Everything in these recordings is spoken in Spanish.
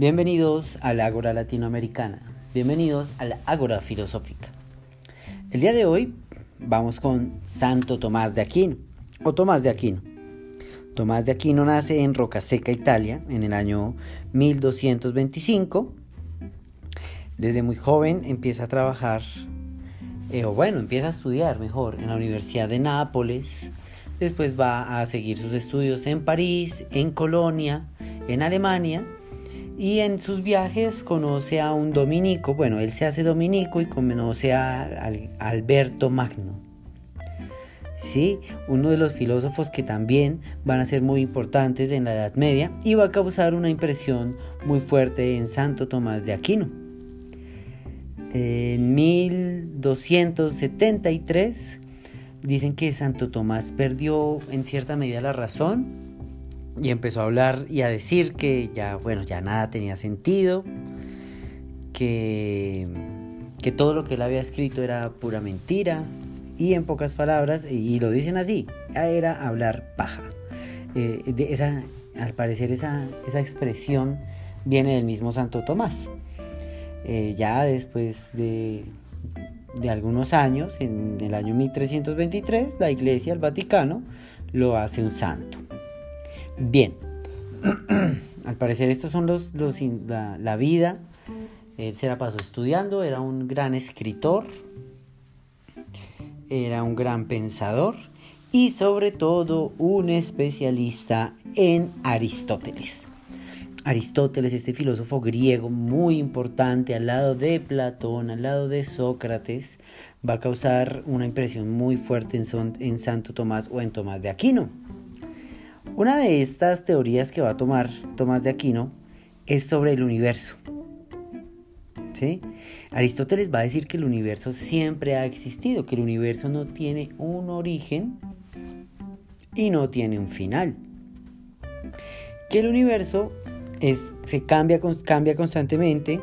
Bienvenidos a la Ágora Latinoamericana. Bienvenidos a la Ágora Filosófica. El día de hoy vamos con Santo Tomás de Aquino o Tomás de Aquino. Tomás de Aquino nace en Rocaseca, Italia, en el año 1225. Desde muy joven empieza a trabajar, eh, o bueno, empieza a estudiar mejor en la Universidad de Nápoles. Después va a seguir sus estudios en París, en Colonia, en Alemania y en sus viajes conoce a un dominico, bueno, él se hace dominico y conoce a, Alberto Magno. ¿Sí? Uno de los filósofos que también van a ser muy importantes en la Edad Media y va a causar una impresión muy fuerte en Santo Tomás de Aquino. En 1273 dicen que Santo Tomás perdió en cierta medida la razón y empezó a hablar y a decir que ya, bueno, ya nada tenía sentido, que, que todo lo que él había escrito era pura mentira, y en pocas palabras, y lo dicen así, era hablar paja. Eh, esa, al parecer esa, esa, expresión viene del mismo Santo Tomás. Eh, ya después de, de algunos años, en el año 1323, la Iglesia, el Vaticano, lo hace un santo. Bien, al parecer estos son los, la, vida. Él se la pasó estudiando, era un gran escritor, era un gran pensador y sobre todo un especialista en Aristóteles. Aristóteles, este filósofo griego muy importante al lado de Platón, al lado de Sócrates, va a causar una impresión muy fuerte en Santo Tomás o en Tomás de Aquino. Una de estas teorías que va a tomar Tomás de Aquino es sobre el universo. ¿Sí? Aristóteles va a decir que el universo siempre ha existido, que el universo no tiene un origen y no tiene un final. Que el universo se cambia, cambia constantemente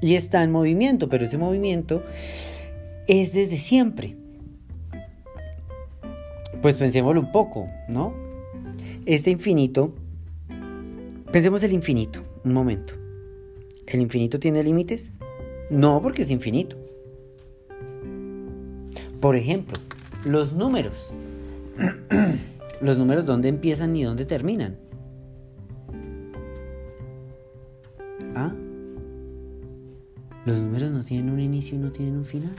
y está en movimiento, pero ese movimiento es desde siempre. Pues pensémoslo un poco, ¿no? Este infinito, pensemos el infinito, un momento. ¿El infinito tiene límites? No, porque es infinito. Por ejemplo, los números. los números, ¿dónde empiezan y dónde terminan? ¿Ah? Los números no tienen un inicio y no tienen un final.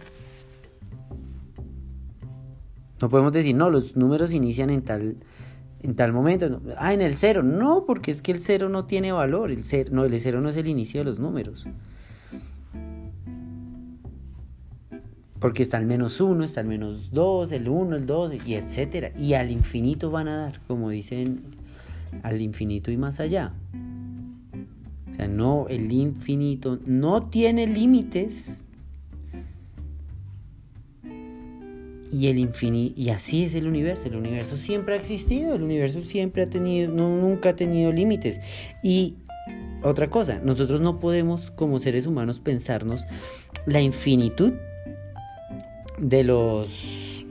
No podemos decir, no, los números inician en tal en tal momento, ah, en el cero, no, porque es que el cero no tiene valor, el cero, no, el cero no es el inicio de los números. Porque está el menos uno, está el menos dos, el uno, el dos, y etcétera. Y al infinito van a dar, como dicen, al infinito y más allá. O sea, no, el infinito no tiene límites y el infinito y así es el universo el universo siempre ha existido el universo siempre ha tenido nunca ha tenido límites. Y otra cosa nosotros no podemos como seres humanos pensarnos la infinitud de los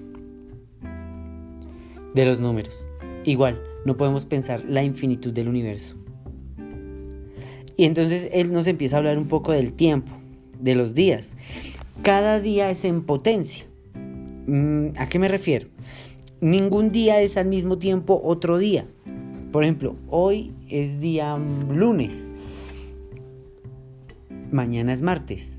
de los números. Igual no podemos pensar la infinitud del universo. Y entonces él nos empieza a hablar un poco del tiempo de los días. Cada día es en potencia ¿A qué me refiero? Ningún día es al mismo tiempo otro día. Por ejemplo, hoy es día lunes. Mañana es martes.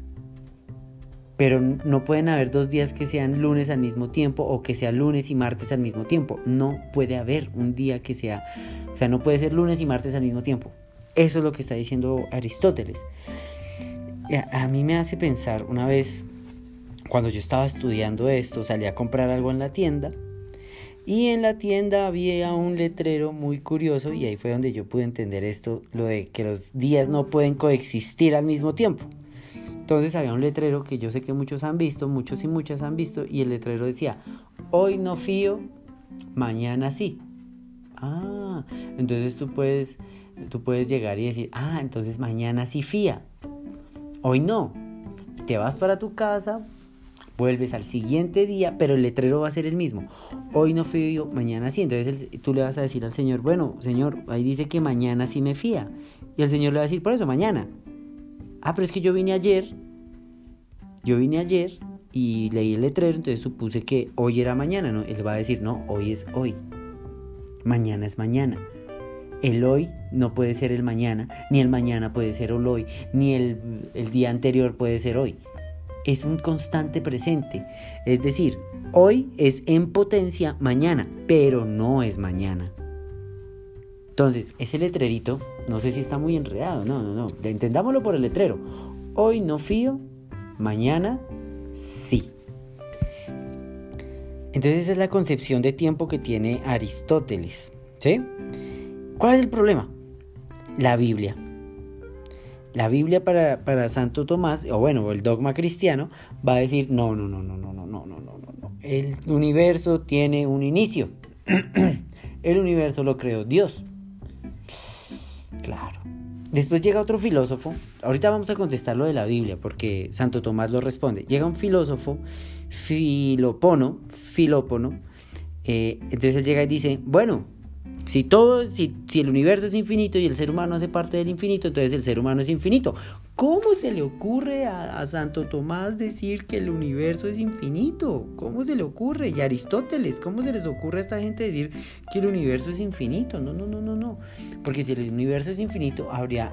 Pero no pueden haber dos días que sean lunes al mismo tiempo o que sea lunes y martes al mismo tiempo. No puede haber un día que sea... O sea, no puede ser lunes y martes al mismo tiempo. Eso es lo que está diciendo Aristóteles. A mí me hace pensar, una vez cuando yo estaba estudiando esto, salí a comprar algo en la tienda y en la tienda había un letrero muy curioso y ahí fue donde yo pude entender esto, lo de que los días no pueden coexistir al mismo tiempo. Entonces había un letrero que yo sé que muchos han visto, muchos y muchas han visto, y el letrero decía, hoy no fío, mañana sí. Ah, entonces tú puedes, tú puedes llegar y decir, ah, entonces mañana sí fía, hoy no. Te vas para tu casa, Vuelves al siguiente día, pero el letrero va a ser el mismo. Hoy no fío, mañana sí. Entonces tú le vas a decir al Señor, bueno, Señor, ahí dice que mañana sí me fía. Y el Señor le va a decir, por eso, mañana. Ah, pero es que yo vine ayer. Yo vine ayer y leí el letrero, entonces supuse que hoy era mañana, ¿no? Él va a decir, no, hoy es hoy. Mañana es mañana. El hoy no puede ser el mañana, ni el mañana puede ser el hoy, ni el, el día anterior puede ser hoy. Es un constante presente. Es decir, hoy es en potencia mañana, pero no es mañana. Entonces, ese letrerito, no sé si está muy enredado, no, no, no, entendámoslo por el letrero. Hoy no fío, mañana sí. Entonces esa es la concepción de tiempo que tiene Aristóteles. ¿Sí? ¿Cuál es el problema? La Biblia. La Biblia para, para, Santo Tomás, o bueno, el dogma cristiano, va a decir, no, no, no, no, no, no, no, no, no, no. El universo tiene un inicio. el universo lo creó Dios. Claro. Después llega otro filósofo, ahorita vamos a contestar lo de la Biblia porque Santo Tomás lo responde. Llega un filósofo, Filopono, Filópono, eh, entonces él llega y dice, bueno, si todo, si, si, el universo es infinito y el ser humano hace parte del infinito, entonces el ser humano es infinito. ¿Cómo se le ocurre a, Santo Tomás decir que el universo es infinito? ¿Cómo se le ocurre? Y Aristóteles, ¿cómo se les ocurre a esta gente decir que el universo es infinito? No, no, no, no, no. Porque si el universo es infinito, habría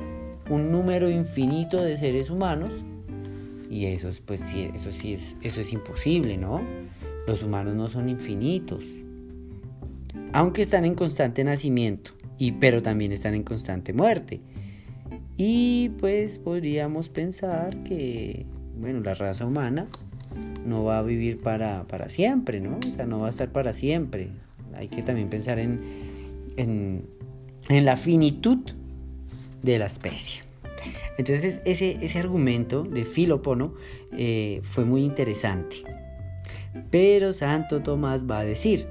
un número infinito de seres humanos. Y eso es, pues sí, eso sí es, eso es imposible, ¿no? Los humanos no son infinitos aunque están en constante nacimiento, y, pero también están en constante muerte. Y pues podríamos pensar que, bueno, la raza humana no va a vivir para, para siempre, ¿no? O sea, no va a estar para siempre. Hay que también pensar en, en, la finitud de la especie. Entonces ese, ese argumento de Filopono eh, fue muy interesante. Pero Santo Tomás va a decir,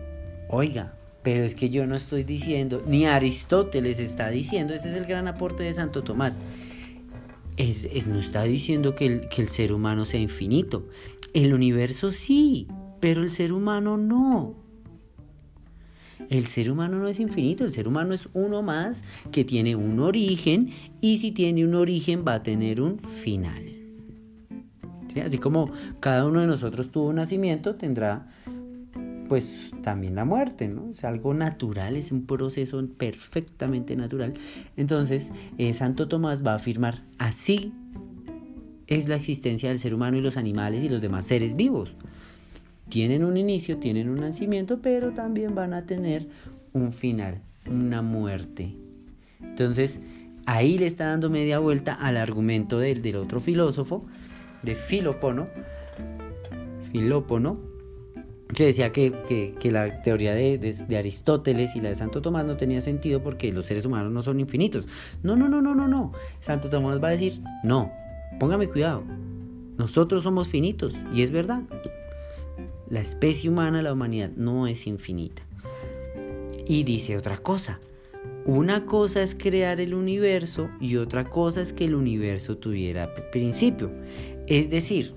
oiga, pero es que yo no estoy diciendo, ni Aristóteles está diciendo, ese es el gran aporte de Santo Tomás. Es, no está diciendo que el, que el ser humano sea infinito. El universo sí, pero el ser humano no. El ser humano no es infinito, el ser humano es uno más que tiene un origen y si tiene un origen va a tener un final. Así como cada uno de nosotros tuvo un nacimiento, tendrá pues también la muerte, ¿no? Es algo natural, es un proceso perfectamente natural. Entonces, eh, Santo Tomás va a afirmar, así es la existencia del ser humano y los animales y los demás seres vivos. Tienen un inicio, tienen un nacimiento, pero también van a tener un final, una muerte. Entonces, ahí le está dando media vuelta al argumento del, del otro filósofo, de Filópono, Filópono, que decía que, la teoría de, Aristóteles y la de Santo Tomás no tenía sentido porque los seres humanos no son infinitos. No, no, no, no, no, no. Santo Tomás va a decir, no, póngame cuidado. Nosotros somos finitos y es verdad. La especie humana, la humanidad, no es infinita. Y dice otra cosa. Una cosa es crear el universo y otra cosa es que el universo tuviera principio. Es decir,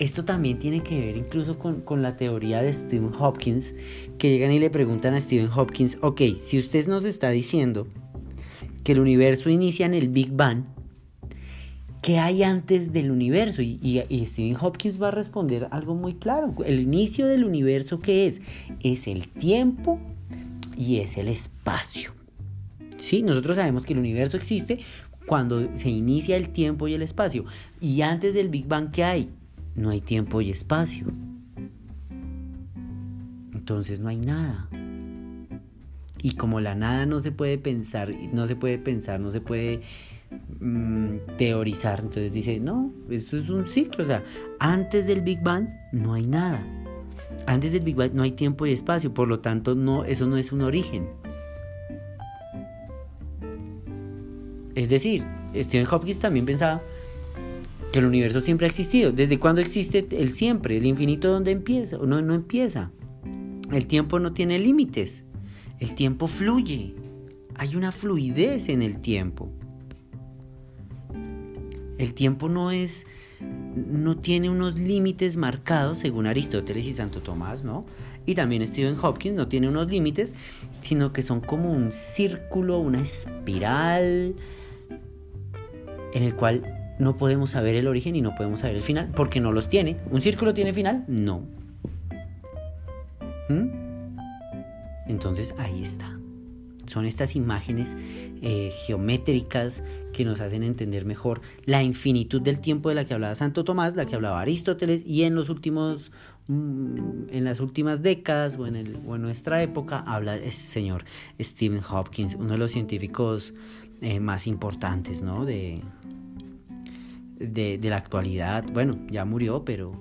esto también tiene que ver incluso con, la teoría de Stephen Hopkins, que llegan y le preguntan a Stephen Hopkins, ok, si usted nos está diciendo que el universo inicia en el Big Bang, ¿qué hay antes del universo? Y, y, Stephen Hopkins va a responder algo muy claro. El inicio del universo, ¿qué es? Es el tiempo y es el espacio. Sí, nosotros sabemos que el universo existe cuando se inicia el tiempo y el espacio. Y antes del Big Bang, ¿qué hay? No hay tiempo y espacio. Entonces no hay nada. Y como la nada no se puede pensar, no se puede pensar, no se puede mm, teorizar, entonces dice, no, eso es un ciclo. O sea, antes del Big Bang no hay nada. Antes del Big Bang no hay tiempo y espacio, por lo tanto no, eso no es un origen. Es decir, Stephen Hopkins también pensaba el universo siempre ha existido. ¿Desde cuándo existe el siempre? ¿El infinito dónde empieza? ¿O no, no empieza? El tiempo no tiene límites. El tiempo fluye. Hay una fluidez en el tiempo. El tiempo no es no tiene unos límites marcados según Aristóteles y Santo Tomás, ¿no? Y también Stephen Hopkins no tiene unos límites, sino que son como un círculo, una espiral, en el cual no podemos saber el origen y no podemos saber el final, porque no los tiene. ¿Un círculo tiene final? No. ¿Mm? Entonces ahí está. Son estas imágenes eh, geométricas que nos hacen entender mejor la infinitud del tiempo de la que hablaba Santo Tomás, la que hablaba Aristóteles y en los últimos mm, en las últimas décadas o en, el, nuestra época habla ese señor Stephen Hopkins, uno de los científicos eh, más importantes ¿no? de, de, la actualidad. Bueno, ya murió, pero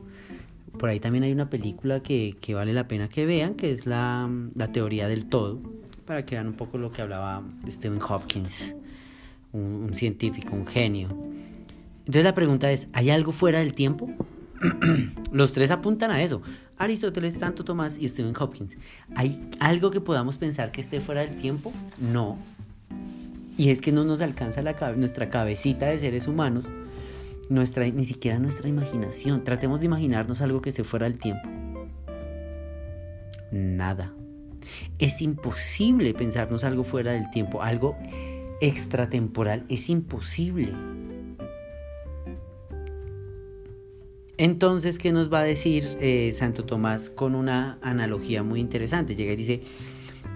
por ahí también hay una película que, vale la pena que vean, que es la, la teoría del todo para que vean un poco lo que hablaba Stephen Hopkins, un, científico, un genio. Entonces la pregunta es, ¿hay algo fuera del tiempo? Los tres apuntan a eso. Aristóteles, Santo Tomás y Stephen Hopkins. ¿Hay algo que podamos pensar que esté fuera del tiempo? No. Y es que no nos alcanza la, nuestra cabecita de seres humanos, nuestra, ni siquiera nuestra imaginación. Tratemos de imaginarnos algo que esté fuera del tiempo. Nada. Es imposible pensarnos algo fuera del tiempo, algo extratemporal, es imposible. Entonces, ¿qué nos va a decir eh, Santo Tomás con una analogía muy interesante? Llega y dice,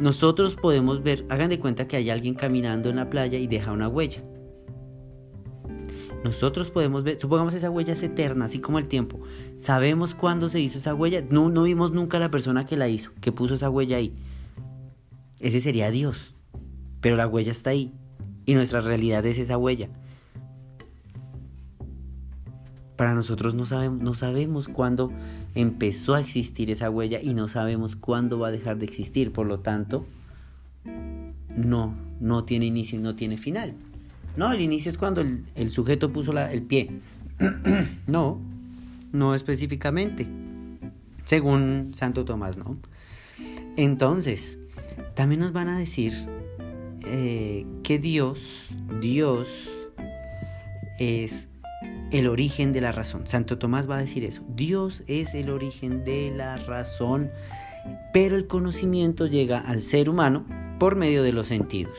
nosotros podemos ver, hagan de cuenta que hay alguien caminando en la playa y deja una huella. Nosotros podemos ver, supongamos esa huella es eterna, así como el tiempo. Sabemos cuándo se hizo esa huella. No, no vimos nunca a la persona que la hizo, que puso esa huella ahí. Ese sería Dios. Pero la huella está ahí. Y nuestra realidad es esa huella. Para nosotros no sabemos, no sabemos cuándo empezó a existir esa huella y no sabemos cuándo va a dejar de existir. Por lo tanto, no, no tiene inicio y no tiene final. No, el inicio es cuando el, sujeto puso el pie. no, no específicamente. Según Santo Tomás, ¿no? Entonces, también nos van a decir eh, que Dios, Dios es el origen de la razón. Santo Tomás va a decir eso. Dios es el origen de la razón, pero el conocimiento llega al ser humano por medio de los sentidos.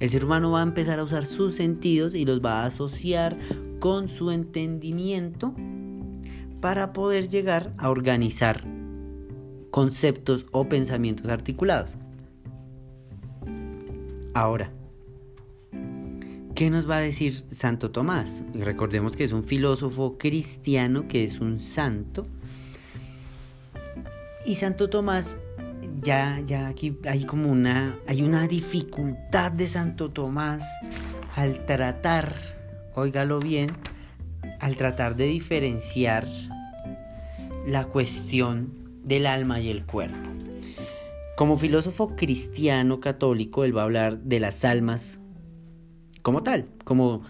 El ser humano va a empezar a usar sus sentidos y los va a asociar con su entendimiento para poder llegar a organizar conceptos o pensamientos articulados. Ahora, ¿qué nos va a decir Santo Tomás? Recordemos que es un filósofo cristiano, que es un santo. Y Santo Tomás ya, ya aquí hay como una, hay una dificultad de Santo Tomás al tratar, óigalo bien, al tratar de diferenciar la cuestión del alma y el cuerpo. Como filósofo cristiano católico, él va a hablar de las almas como tal, como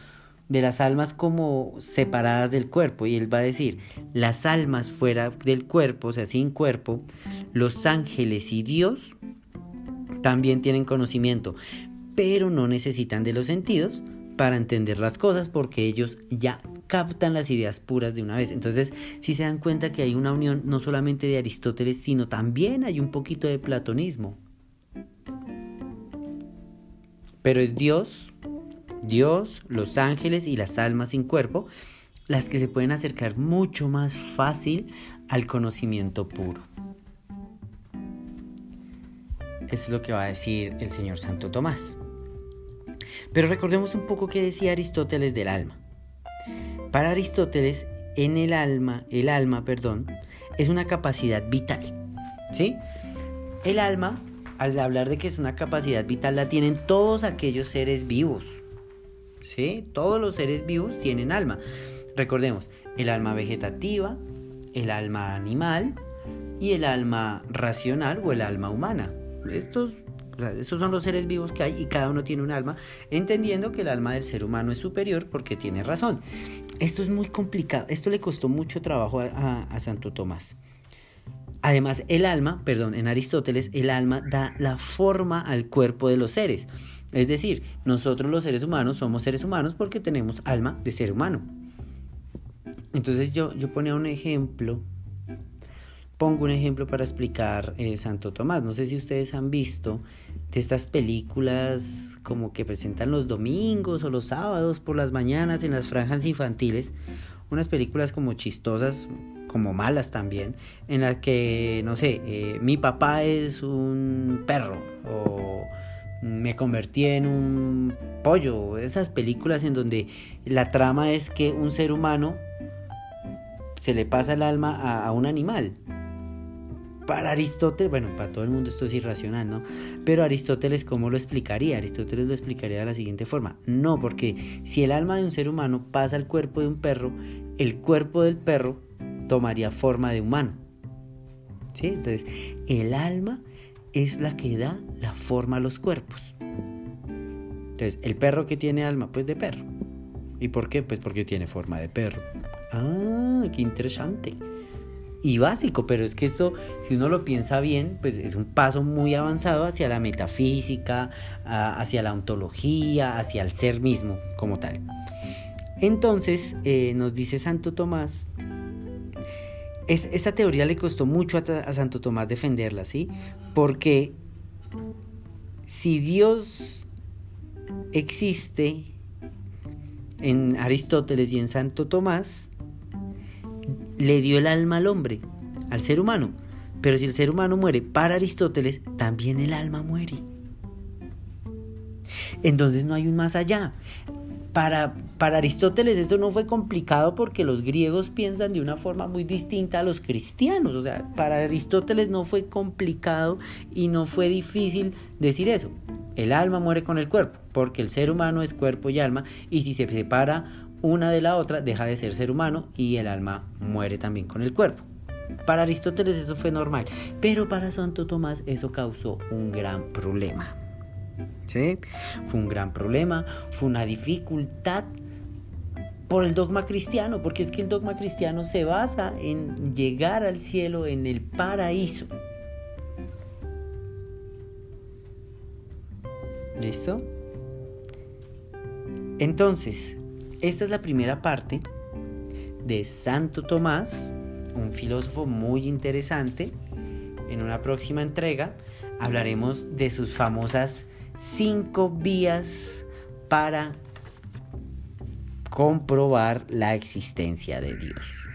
de las almas como separadas del cuerpo. Y él va a decir, las almas fuera del cuerpo, o sea, sin cuerpo, los ángeles y Dios también tienen conocimiento, pero no necesitan de los sentidos para entender las cosas porque ellos ya captan las ideas puras de una vez. Entonces, si se dan cuenta que hay una unión no solamente de Aristóteles, sino también hay un poquito de platonismo. Pero es Dios Dios, los ángeles y las almas sin cuerpo, las que se pueden acercar mucho más fácil al conocimiento puro. Eso es lo que va a decir el señor Santo Tomás. Pero recordemos un poco qué decía Aristóteles del alma. Para Aristóteles, en el alma, el alma, perdón, es una capacidad vital. ¿Sí? El alma, al hablar de que es una capacidad vital, la tienen todos aquellos seres vivos. ¿Sí? Todos los seres vivos tienen alma. Recordemos, el alma vegetativa, el alma animal y el alma racional o el alma humana. Estos, son los seres vivos que hay y cada uno tiene un alma, entendiendo que el alma del ser humano es superior porque tiene razón. Esto es muy complicado, esto le costó mucho trabajo a Santo Tomás. Además, el alma, perdón, en Aristóteles, el alma da la forma al cuerpo de los seres. Es decir, nosotros los seres humanos somos seres humanos porque tenemos alma de ser humano. Entonces yo, yo ponía un ejemplo pongo un ejemplo para explicar eh, Santo Tomás. No sé si ustedes han visto de estas películas como que presentan los domingos o los sábados por las mañanas en las franjas infantiles. Unas películas como chistosas, como malas también, en las que, no sé, eh, mi papá es un perro o me convertí en un pollo. Esas películas en donde la trama es que un ser humano se le pasa el alma a, un animal. Para Aristóteles, bueno, para todo el mundo esto es irracional, ¿no? Pero Aristóteles, ¿cómo lo explicaría? Aristóteles lo explicaría de la siguiente forma. No, porque si el alma de un ser humano pasa al cuerpo de un perro, el cuerpo del perro tomaría forma de humano. ¿Sí? Entonces, el alma es la que da la forma a los cuerpos. Entonces, el perro que tiene alma, pues de perro. ¿Y por qué? Pues porque tiene forma de perro. Ah, qué interesante. Y básico, pero es que esto, si uno lo piensa bien, pues es un paso muy avanzado hacia la metafísica, hacia la ontología, hacia el ser mismo como tal. Entonces, eh, nos dice Santo Tomás, es, esta teoría le costó mucho a, a Santo Tomás defenderla, ¿sí? Porque si Dios existe en Aristóteles y en Santo Tomás, le dio el alma al hombre, al ser humano. Pero si el ser humano muere para Aristóteles, también el alma muere. Entonces no hay un más allá. Para, Aristóteles esto no fue complicado porque los griegos piensan de una forma muy distinta a los cristianos. O sea, para Aristóteles no fue complicado y no fue difícil decir eso. El alma muere con el cuerpo, porque el ser humano es cuerpo y alma, y si se separa una de la otra, deja de ser ser humano y el alma muere también con el cuerpo. Para Aristóteles eso fue normal, pero para Santo Tomás eso causó un gran problema. ¿Sí? Fue un gran problema, fue una dificultad por el dogma cristiano, porque es que el dogma cristiano se basa en llegar al cielo, en el paraíso. ¿Listo? Entonces, esta es la primera parte de Santo Tomás, un filósofo muy interesante. En una próxima entrega hablaremos de sus famosas cinco vías para comprobar la existencia de Dios.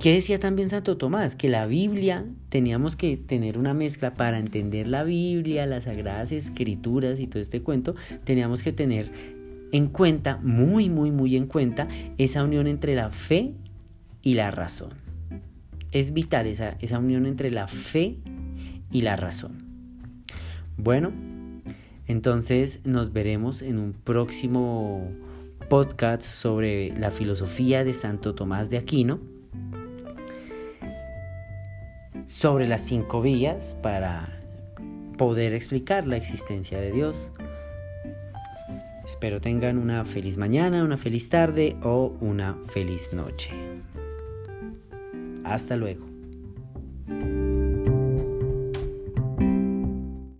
¿Qué decía también Santo Tomás? Que la Biblia teníamos que tener una mezcla para entender la Biblia, las sagradas escrituras y todo este cuento, teníamos que tener en cuenta, muy, muy, muy en cuenta, esa unión entre la fe y la razón. Es vital esa, esa unión entre la fe y la razón. Bueno, entonces nos veremos en un próximo podcast sobre la filosofía de Santo Tomás de Aquino sobre las cinco vías para poder explicar la existencia de Dios. Espero tengan una feliz mañana, una feliz tarde o una feliz noche. Hasta luego.